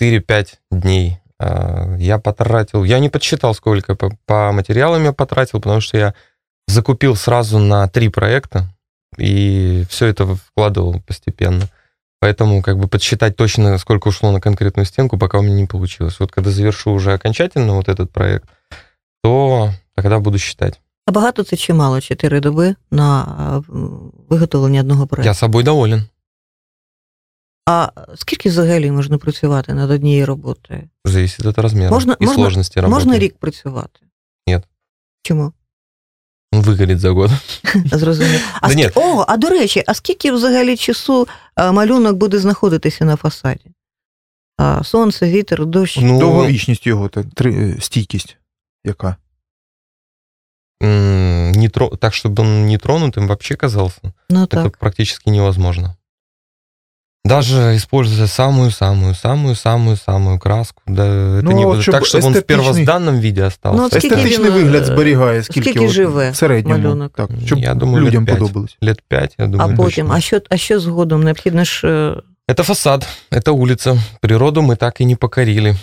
Speaker 4: 4-5 дней. А, Я потратил, я не подсчитал, сколько по, по материалам я потратил, потому что я закупил сразу на три проекта и все это вкладывал постепенно. Поэтому как бы подсчитать точно, сколько ушло на конкретную стенку, пока у меня не получилось. Вот когда завершу уже окончательно вот этот проект, то тогда буду считать.
Speaker 2: А багато це чи мало? Чотири доби на е, виготовлення одного проєкту?
Speaker 4: Я собой доволен.
Speaker 2: А скільки взагалі можна працювати над однією роботою?
Speaker 4: Зависит от размера
Speaker 2: Можна-
Speaker 4: и
Speaker 2: можна-
Speaker 4: сложности работы.
Speaker 2: Можна рік працювати?
Speaker 4: Ні.
Speaker 2: Чому?
Speaker 4: Он выгорит за год. (laughs)
Speaker 2: Зрозуміло. А
Speaker 4: Да ні.
Speaker 2: О, а до речі, а скільки взагалі часу е, малюнок буде знаходитися на фасаді? А, сонце, вітер, дощ.
Speaker 4: Ну,
Speaker 3: Довговічність його, так, три, стійкість яка?
Speaker 4: м, не тро- так, чтобы он нетронутым вообще казался,
Speaker 2: Ну
Speaker 4: это
Speaker 2: так.
Speaker 4: практически невозможно. Даже используя самую-самую-самую-самую краску, да, это
Speaker 3: Ну,
Speaker 4: не
Speaker 3: а вот
Speaker 4: будет так,
Speaker 3: чтобы
Speaker 4: чтобы он в
Speaker 3: эстетичный-
Speaker 4: первозданном виде остался.
Speaker 2: Ну, вот скільки
Speaker 3: Естетичний
Speaker 2: він, е,
Speaker 3: вигляд зберігає, скільки,
Speaker 2: скільки
Speaker 3: от
Speaker 2: живе
Speaker 3: в середньому.
Speaker 2: малюнок?
Speaker 3: Так, щоб
Speaker 4: Я думаю,
Speaker 3: людям
Speaker 4: лет п'ять.
Speaker 3: подобалось.
Speaker 4: Лет пять, я
Speaker 2: А
Speaker 4: думаю.
Speaker 2: потім,
Speaker 4: точно.
Speaker 2: а що, а що згодом? Необхідно ж. е,
Speaker 4: Это фасад, это улица. Природу мы так и не покорили.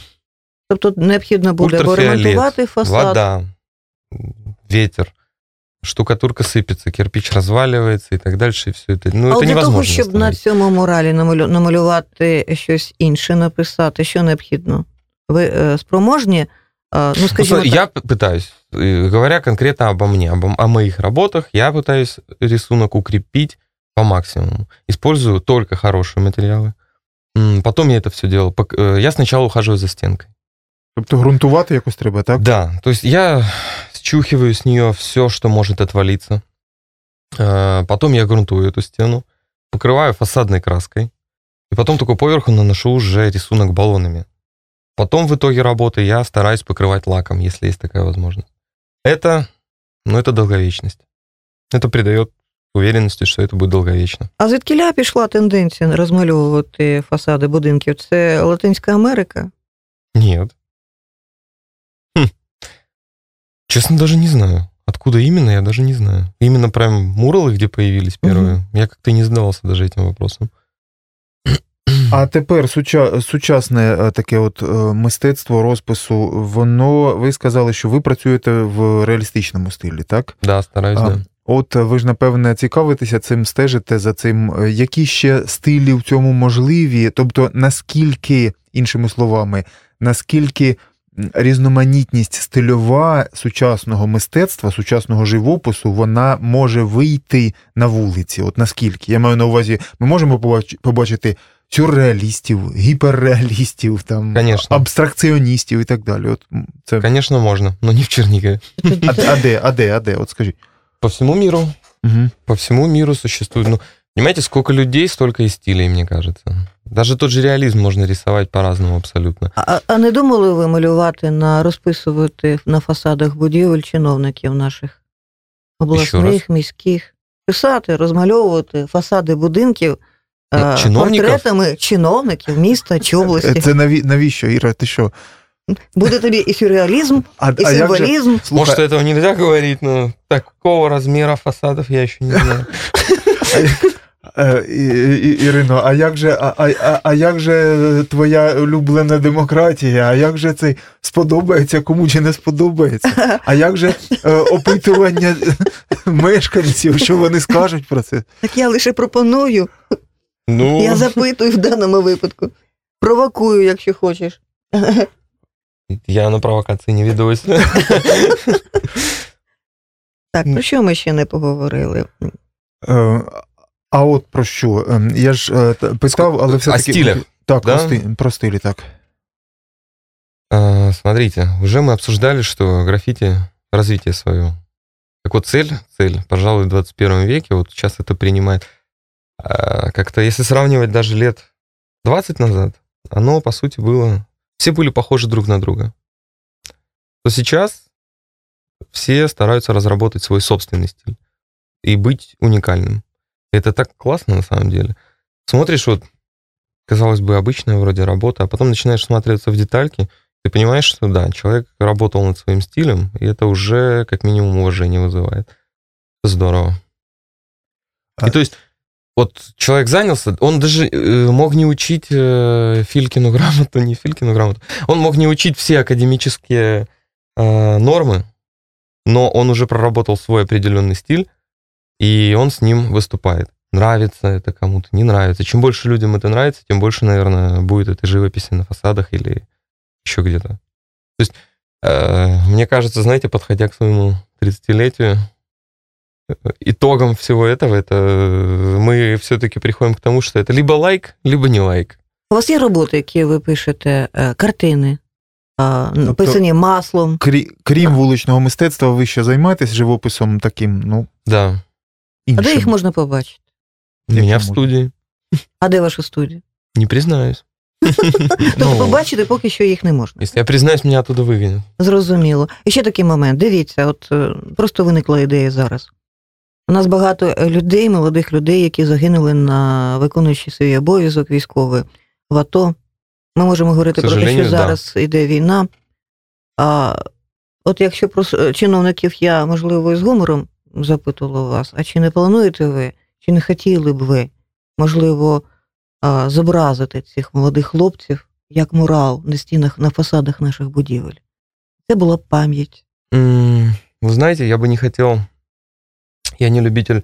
Speaker 2: Тобто необхідно буде або
Speaker 4: Ультрафіолет,
Speaker 2: ремонтувати фасад.
Speaker 4: Вода, ветер, штукатурка сыпется, кирпич разваливается и так дальше, и все это. Ну,
Speaker 2: а
Speaker 4: это
Speaker 2: от для
Speaker 4: невозможно
Speaker 2: того, щоб на
Speaker 4: остановить.
Speaker 2: цьому муралі намалю- намалювати щось інше, написати, що необхідно? Ви е, спроможні? Е, ну,
Speaker 4: Ну,
Speaker 2: скажімо
Speaker 4: смотри,
Speaker 2: так,
Speaker 4: я п- пытаюсь, э, говоря конкретно обо мне, об, о моих работах, я пытаюсь рисунок укрепить по максимуму. Использую только хорошие материалы. М, Потом я это все делал. пок- э, Я сначала ухаживаю за стенкой.
Speaker 3: Тобто ґрунтувати якось треба, так?
Speaker 4: Да, то есть я счухиваю с нее все, что может отвалиться. Э, Потом я грунтую эту стену, покрываю фасадной краской, и потом только поверху наношу уже рисунок баллонами. Потом в итоге работы я стараюсь покрывать лаком, если есть такая возможность. Это, ну, это долговечность. Это придает уверенности, что это будет долговечно.
Speaker 2: а звідкіля пішла тенденція розмальовувати фасади будинків? Це Латинська Америка?
Speaker 4: Нет. Честно, даже не знаю. Откуда именно, я даже не знаю. Именно прям муралы, где появились первые. Я как-то не задавался даже этим вопросом.
Speaker 3: А тепер суча, сучасне е, таке от е, мистецтво розпису, воно, ви сказали, що ви працюєте в реалістичному стилі, так?
Speaker 4: Да, стараюсь,
Speaker 3: А,
Speaker 4: да.
Speaker 3: От ви ж, напевне, цікавитеся цим, стежите за цим. Е, Які ще стилі в цьому можливі? Тобто, наскільки, іншими словами, наскільки м, різноманітність стильова сучасного мистецтва, сучасного живопису, вона може вийти на вулиці? От наскільки? Я маю на увазі, ми можемо побачити сюрреалістів, гіперреалістів, там,
Speaker 4: Конечно.
Speaker 3: абстракціоністів і так далі. От це...
Speaker 4: Конечно, можно, но не в Чернигове.
Speaker 3: А, а де, а де, а де? От скажіть.
Speaker 4: По всему миру,
Speaker 3: Угу.
Speaker 4: по всему миру существует. Ну, понимаете, сколько людей, столько и стилей, мне кажется. Даже тот же реализм можно рисовать по-разному абсолютно.
Speaker 2: А, а не думали ви малювати на розписувати на фасадах будівель чиновників наших обласних, міських? Писати, розмальовувати фасади будинків
Speaker 4: Ну,
Speaker 2: е,
Speaker 4: чиновників?
Speaker 2: портретами чиновників міста чи області.
Speaker 3: Це наві, навіщо, Іра? Ти що?
Speaker 2: Буде тобі і сюрреалізм, (laughs)
Speaker 3: А,
Speaker 2: і
Speaker 3: а як же.
Speaker 4: Может, этого нельзя говорить, но такого размера фасадов я еще не знаю. (laughs)
Speaker 3: Е, Ірино, а як же, а, а, а- як же твоя улюблена демократія? А як же це сподобається, кому чи не сподобається? А як же е, опитування мешканців, що вони скажуть про це?
Speaker 2: Так я лише пропоную,
Speaker 4: Ну,
Speaker 2: я запитую в даному випадку. Провокую, якщо хочеш.
Speaker 4: я на провокации не ведусь.
Speaker 2: Так, про що ми ще не поговорили?
Speaker 3: А от про що? Я ж питав, але все-таки.
Speaker 4: стилях,
Speaker 3: Так,
Speaker 4: да?
Speaker 3: про, стилі, так.
Speaker 4: А, Смотрите, уже мы обсуждали, что граффити развитие свое. Так вот, цель, цель, пожалуй, в 21 веке, вот сейчас это принимает. а, Как-то, если сравнивать даже лет 20 назад, оно, по сути, было... Все были похожи друг на друга. То сейчас все стараются разработать свой собственный стиль и быть уникальным. Это так классно, на самом деле. Смотришь, вот, казалось бы, обычная вроде работа, а потом начинаешь смотреться в детальки, ты понимаешь, что да, человек работал над своим стилем, и это уже как минимум уважение вызывает. Здорово.
Speaker 3: А-
Speaker 4: И то есть, вот человек занялся, он даже э, мог не учить э, Филькину грамоту, не Филькину грамоту, он мог не учить все академические э, нормы, но он уже проработал свой определенный стиль, и он с ним выступает. нравится это кому-то, не нравится. Чем больше людям это нравится, тем больше, наверное, будет этой живописи на фасадах или еще где-то. То есть, э, мне кажется, знаете, подходя к своему 30-летию, э, итогом всего этого, это мы все-таки приходим к тому, что это либо лайк, либо не лайк.
Speaker 2: У вас є роботи, які ви пишете, е, картини, а, написані маслом.
Speaker 3: Крі, крім вуличного мистецтва, ви ще займаєтесь живописом таким, ну,
Speaker 4: Да.
Speaker 2: А де їх можна побачити?
Speaker 4: У меня в студии.
Speaker 2: А де ваша студія?
Speaker 4: Не признаюсь. (laughs)
Speaker 2: Тобто
Speaker 4: Ну,
Speaker 2: побачити поки що їх не можна.
Speaker 4: Если я признаюсь, меня оттуда выгонят.
Speaker 2: Зрозуміло. І ще такий момент. Дивіться, от е, просто виникла ідея зараз. У нас багато людей, молодих людей, які загинули на виконуючи свій обов'язок військовий в АТО. Ми можемо говорити про те, що
Speaker 4: сожалению, да.
Speaker 2: зараз йде війна. А от якщо про чиновників я, можливо, із гумором запитувала вас, а чи не плануєте ви, чи не хотіли б ви, можливо, а, зобразити цих молодих хлопців як мурал на стінах, на фасадах наших будівель? Це була б пам'ять.
Speaker 4: М, Вы знаете, я бы не хотел, я не любитель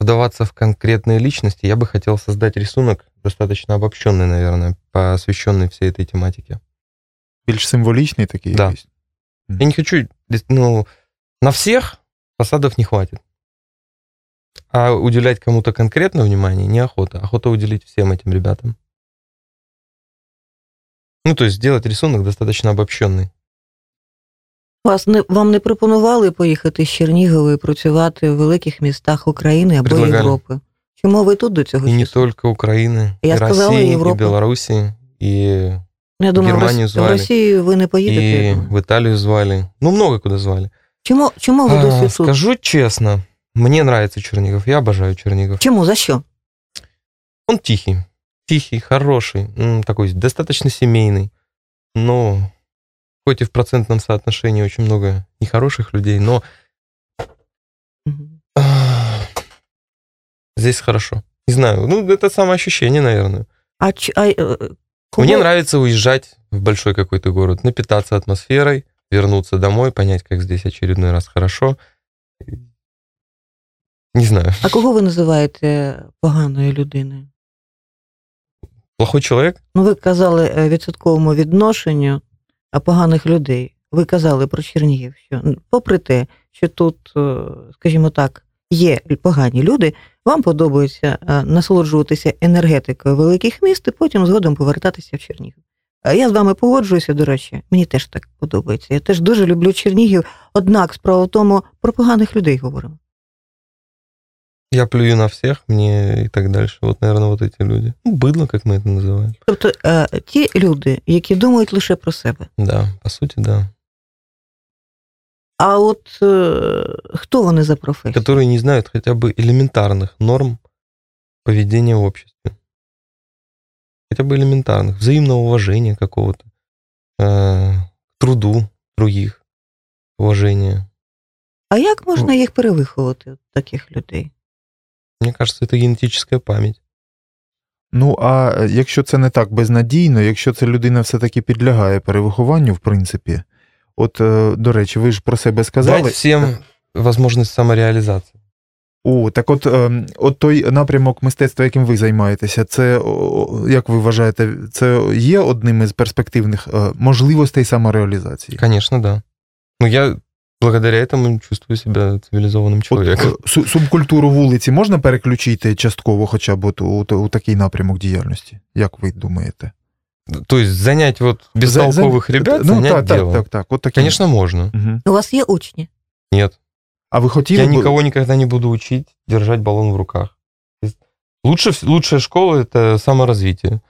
Speaker 4: вдаваться в конкретные личности, я бы хотел создать рисунок, достаточно обобщенный, наверное, посвященный всей этой тематике.
Speaker 3: Більш символічний такий
Speaker 4: Да.
Speaker 3: якийсь.
Speaker 4: Я не хочу, ну, на всех фасадов не хватит. А уделять кому-то конкретно внимание неохота. Охота уделить всем этим ребятам. Ну, то есть сделать рисунок достаточно обобщенный.
Speaker 2: Вас не вам не пропонували поїхати з Чернігова і працювати в великих містах України або
Speaker 4: Предлагали.
Speaker 2: Європи? Чому ви тут до цього
Speaker 4: И не
Speaker 2: часу?
Speaker 4: только Украины,
Speaker 2: Я
Speaker 4: и
Speaker 2: сказала,
Speaker 4: России, и
Speaker 2: Европа.
Speaker 4: Белоруссии, и,
Speaker 2: Я думаю, в
Speaker 4: Германію
Speaker 2: Рос- в
Speaker 4: звали.
Speaker 2: Росію ви не поїдете. я
Speaker 4: и
Speaker 2: думаю.
Speaker 4: в Италию звали. Ну, много куда звали.
Speaker 2: Чому, чому ви
Speaker 4: А,
Speaker 2: тут?
Speaker 4: скажу честно, мне нравится Чернигов, я обожаю Чернигов.
Speaker 2: Чому? За що?
Speaker 4: Он тихий, тихий, хороший, такой достаточно семейный. Но хоть и в процентном соотношении очень много нехороших людей, но а, здесь хорошо. Не знаю, ну, это самоощущение, наверное.
Speaker 2: А, а, е, кого-
Speaker 4: Мне нравится уезжать в большой какой-то город, напитаться атмосферой, вернуться домой, понять, как здесь очередной раз хорошо. Не знаю,
Speaker 2: А кого ви називаєте поганою людиною?
Speaker 4: плохой человек?
Speaker 2: Ну, ви казали е, відсотковому відношенню поганих людей. Ви казали про Чернігів, що попри те, що тут, е, скажімо так, є погані люди, вам подобається е, насолоджуватися енергетикою великих міст і потім згодом повертатися в Чернігів. А Я з вами погоджуюся, до речі, мені теж так подобається. Я теж дуже люблю Чернігів, однак справа в тому, про поганих людей говоримо.
Speaker 4: Я плюю на всех, мне и так дальше. Вот, наверное, вот эти люди. Ну, быдло, как мы это называем.
Speaker 2: Тобто е, ті люди, які думають лише про себе.
Speaker 4: Да, по сути, да.
Speaker 2: А от е, хто вони за професію?
Speaker 4: Которые не знают хотя бы элементарных норм поведения в обществе. Хотя бы элементарных. Взаимного уважения какого-то. э, к труду других. Уважения.
Speaker 2: А як можна їх перевиховувати, от таких людей?
Speaker 4: Мне кажется, это генетическая память.
Speaker 3: Ну, а е, якщо це не так безнадійно, якщо ця людина все-таки підлягає перевихованню, в принципі, от, е, до речі, ви ж про себе сказали.
Speaker 4: Дать всем возможность самореализации.
Speaker 3: О, так от, е, от той напрямок мистецтва, яким ви займаєтеся, це, о, як ви вважаєте, це є одним із перспективних е, можливостей самореалізації?
Speaker 4: Конечно, да. Но я благодаря этому чувствую себя цивилизованным
Speaker 3: От,
Speaker 4: человеком.
Speaker 3: е, су- субкультуру вулиці можна переключити частково хоча б от, у, у такий напрямок діяльності? Як ви думаєте?
Speaker 4: То есть занять вот
Speaker 3: За-
Speaker 4: бестолковых
Speaker 3: за-
Speaker 4: ребят,
Speaker 3: ну,
Speaker 4: занять
Speaker 3: так,
Speaker 4: делом.
Speaker 3: так, так, так. От такі.
Speaker 4: Конечно, можно.
Speaker 3: Угу.
Speaker 2: У вас є учні?
Speaker 4: Нет.
Speaker 3: А ви хотіли
Speaker 4: Я
Speaker 3: б-
Speaker 4: никого никогда не буду учить держать баллон в руках. То есть Лучше, лучшая школа – это саморазвитие.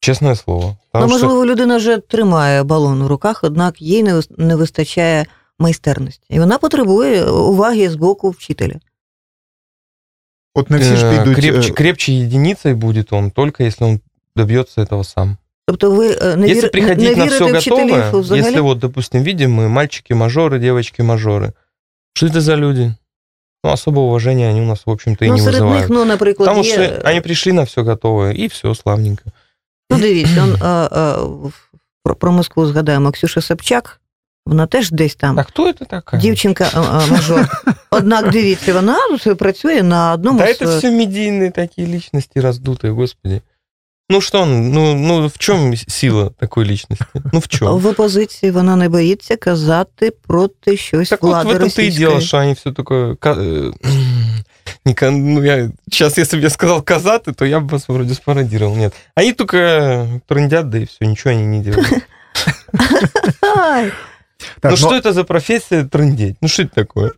Speaker 4: Честное слово.
Speaker 2: Ну,
Speaker 4: Потому что
Speaker 2: можливо, людина вже тримає балон в руках, однак їй не вис- не вистачає майстерності. І вона потребує уваги з боку вчителя.
Speaker 3: От не всі ж
Speaker 4: э,
Speaker 3: підуть.
Speaker 4: крепче,
Speaker 3: е,
Speaker 4: крепче единицей будет он, только если он добьется этого сам.
Speaker 2: Тобто ви е, не,
Speaker 4: если
Speaker 2: вір... не,
Speaker 4: приходить
Speaker 2: не
Speaker 4: на все
Speaker 2: вірите вчителів
Speaker 4: готовое,
Speaker 2: взагалі?
Speaker 4: если вот, допустим, видим мы мальчики-мажоры, девочки-мажоры, что это за люди? Ну, особого уважения они у нас, в общем-то, и
Speaker 2: ну,
Speaker 4: не
Speaker 2: серед
Speaker 4: вызывают.
Speaker 2: них, ну, наприклад,
Speaker 4: Потому
Speaker 2: є...
Speaker 4: что они пришли на все готовое, и все, славненько.
Speaker 2: Ну, дивіться, он, а, а, в- про, про Москву згадаємо. Ксюша Собчак Вона теж десь там.
Speaker 4: А хто це така?
Speaker 2: Дівчинка мажор. Однак дивіться, вона працює на одному
Speaker 4: Да это все медийные такие личности раздутые, господи. Ну что, ну, ну в чому сила такої лічності? Ну в чому?
Speaker 2: В опозиції вона не (clears throat) боїться казати проти щось
Speaker 4: так
Speaker 2: влади
Speaker 4: вот в этом-то и дело,
Speaker 2: російської.
Speaker 4: что они все такое... ка- э, не кон- ну, я, сейчас, если бы я сказал казаты, то я бы вас вроде спародировал. Нет. Они только трындят, да и все, ничего они не делают. (laughs)
Speaker 2: Ай,
Speaker 3: Так,
Speaker 4: ну что это за профессия трындеть? Ну что это такое?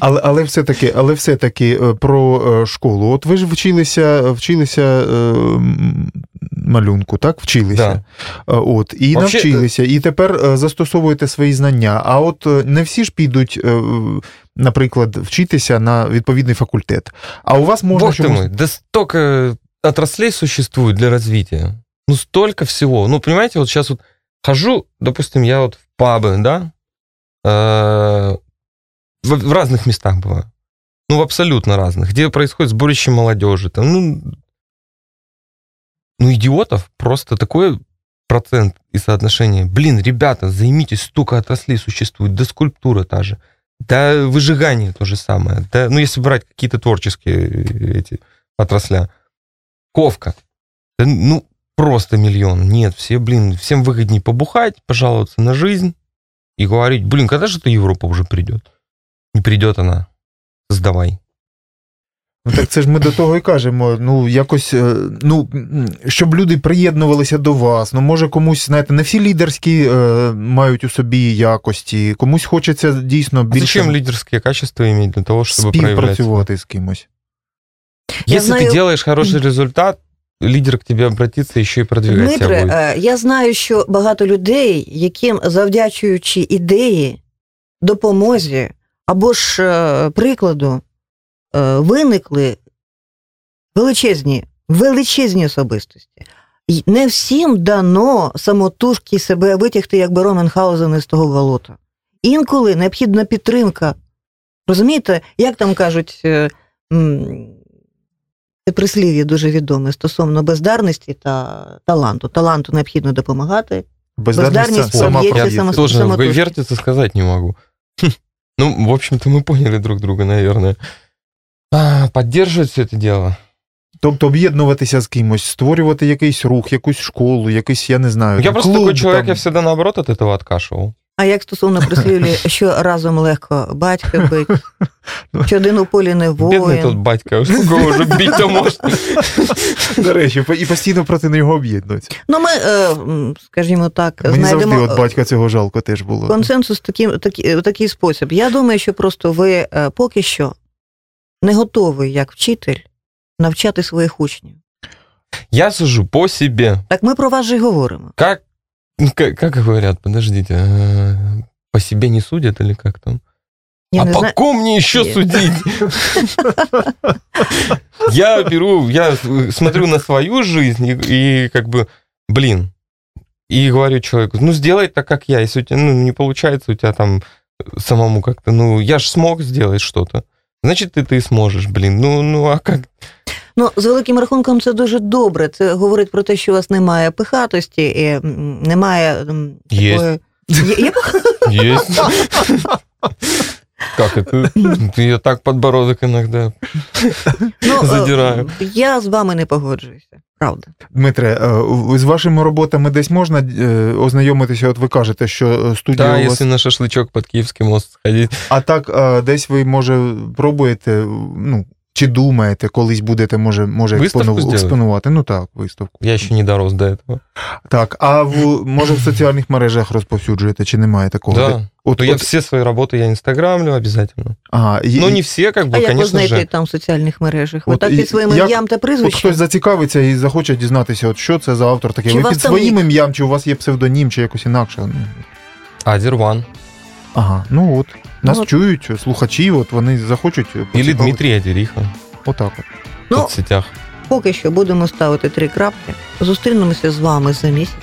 Speaker 3: Але, але все-таки, але все-таки е, про е, школу. От ви ж вчилися, вчилися е, м, малюнку, так? Вчилися.
Speaker 4: Да.
Speaker 3: Е, От, і
Speaker 4: Вообще,
Speaker 3: навчилися, і тепер е, застосовуєте свої знання. А от е, не всі ж підуть, е, в- наприклад, вчитися на відповідний факультет. А у вас можна
Speaker 4: Бог ты
Speaker 3: чомусь-
Speaker 4: мой, да столько отраслей существует для развития. Ну, столько всего. Ну, понимаете, вот сейчас вот хожу, допустим, я вот в пабы, да, э, в, в разных местах бываю. Ну, в абсолютно разных, где происходит сборище молодежи. Там, ну, ну, идиотов просто такой процент и соотношение. Блин, ребята, займитесь, столько отраслей существует, да скульптура та же, да выжигание то же самое, да, ну, если брать какие-то творческие э, эти отрасля. Ковка. Да, ну, просто миллион. Нет, все, блин, всем выгоднее побухать, пожаловаться на жизнь и говорить, блин, когда же эта Европа уже придет? Не придет она. Создавай.
Speaker 3: Ну, так це ж ми до того і кажемо. Ну, якось, е, ну, щоб люди приєднувалися до вас. Ну, може, комусь, знаєте, не всі лідерські е, мають у собі якості, комусь хочеться дійсно
Speaker 4: А
Speaker 3: більше
Speaker 4: зачем лидерские качества иметь для того, чтобы проявлять? себя?
Speaker 3: співпрацювати з кимось.
Speaker 2: Я
Speaker 4: Если
Speaker 2: знаю-
Speaker 4: ты делаешь хороший (clears throat) результат, лидер к тебе обратится еще и продвигать тебя
Speaker 2: Дмитре,
Speaker 4: будет.
Speaker 2: е, я знаю, що багато людей, яким завдячуючи ідеї, допомозі або ж е, прикладу, е, виникли величезні, величезні особистості. Не всім дано самотужки себе витягти, як Барон Мюнхгаузен із того болота. Інколи необхідна підтримка. Розумієте, як там кажуть, е, це прислів'я дуже відоме стосовно бездарності та таланту. Таланту необхідно допомагати.
Speaker 3: Бездарність
Speaker 2: Бездарність
Speaker 3: сама
Speaker 2: само-
Speaker 4: Тоже
Speaker 2: самотужки.
Speaker 4: вертится сказать не могу. Хм. Ну, в общем-то, мы поняли друг друга, наверное. А, поддерживать все это дело.
Speaker 3: Тобто об'єднуватися з кимось, створювати якийсь рух, якусь школу, якийсь, я не знаю.
Speaker 4: Я
Speaker 3: там,
Speaker 4: просто
Speaker 3: клуб,
Speaker 4: такой человек,
Speaker 3: там.
Speaker 4: я всегда наоборот от этого откашивал.
Speaker 2: А як стосовно прислів'я, (laughs) що разом легко батька бить,
Speaker 3: Ну.
Speaker 2: що один у полі не
Speaker 4: Бедный тот
Speaker 2: воїн.
Speaker 4: батька, сколько уже бить-то может. (laughs)
Speaker 3: До речі, і постійно проти нього об'єднуються.
Speaker 2: Ну, ми, е, скажімо так,
Speaker 3: Мені завжди
Speaker 2: знайдемо
Speaker 3: от батька цього жалко теж було.
Speaker 2: консенсус в такий, такий, такий спосіб. Я думаю, що просто ви е, поки що не готові, як вчитель, навчати своїх учнів.
Speaker 4: Я сужу по себе.
Speaker 2: Так ми про вас же й говоримо.
Speaker 4: Как, ну, как, как говорят, подождите, э, по себе не судят или как там?
Speaker 2: Я
Speaker 4: а
Speaker 2: не
Speaker 4: по
Speaker 2: знаю.
Speaker 4: ком мне еще
Speaker 2: Нет.
Speaker 4: судить? Я беру, я смотрю на свою жизнь и, и как бы, блин, и говорю человеку, ну сделай так, как я. Если у тебя ну, не получается у тебя там самому как-то, ну я ж смог сделать что-то. Значит, и ты сможешь, блин. Ну, ну а как?
Speaker 2: Ну, з великим рахунком це дуже добре. Це говорить про те, що у вас немає пихатості, і м, немає м,
Speaker 4: Є.
Speaker 2: такої. Є, є пих-
Speaker 4: Есть. Как это? Ты я так подбородок иногда.
Speaker 2: Ну, е,
Speaker 4: Задираю.
Speaker 2: Я з вами не погоджуюся, правда.
Speaker 3: Дмитре, е, в- з вашими роботами десь можна е, ознайомитися? От ви кажете, що е, студія
Speaker 4: Да,
Speaker 3: у вас...
Speaker 4: если на шашлычок под Киевский мост сходить.
Speaker 3: А так, е, десь ви, може, пробуєте, ну, чи думаєте, колись будете, може, може
Speaker 4: Виставку
Speaker 3: експону-
Speaker 4: зробити?
Speaker 3: експонувати? Ну так, виставку.
Speaker 4: Я еще не дорос до этого.
Speaker 3: Так, а в, може в соціальних мережах розповсюджуєте, чи немає такого?
Speaker 4: Да.
Speaker 3: От,
Speaker 4: Ну, я
Speaker 3: от,
Speaker 4: все свои работы я инстаграмлю обязательно.
Speaker 3: ага, є-
Speaker 4: Но не все, как бы,
Speaker 2: А як ви
Speaker 4: конечно
Speaker 2: знайти
Speaker 4: же.
Speaker 2: там в соціальних мережах? Ви
Speaker 3: От
Speaker 2: так
Speaker 3: і-
Speaker 2: під своїм
Speaker 3: як-
Speaker 2: ім'ям та
Speaker 3: От
Speaker 2: прізвищем?
Speaker 3: хтось зацікавиться і захоче дізнатися, от що це за автор такий.
Speaker 2: Чи
Speaker 3: ви
Speaker 2: вас
Speaker 3: під
Speaker 2: там
Speaker 3: своїм
Speaker 2: нік?
Speaker 3: ім'ям, чи у вас є псевдонім, чи якось інакше. Ну,
Speaker 4: Адер Ван.
Speaker 3: Ага, ну от. Нас
Speaker 2: Ну, от.
Speaker 3: чують, слухачі, от вони захочуть.
Speaker 4: Или
Speaker 3: поцікавитися.
Speaker 4: Дмитрий Адериха
Speaker 3: Отак от.
Speaker 4: в
Speaker 2: Ну,
Speaker 4: соцсетях.
Speaker 2: поки що будемо ставити три крапки. Зустрінемося з вами за місяць.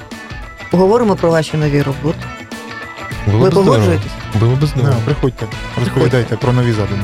Speaker 2: Поговоримо про ваші нові роботи.
Speaker 4: Было
Speaker 2: Ви
Speaker 4: бы здорово.
Speaker 2: погоджуєтесь?
Speaker 4: Было бы здорово.
Speaker 3: Да, приходьте, розповідайте про нові задуми.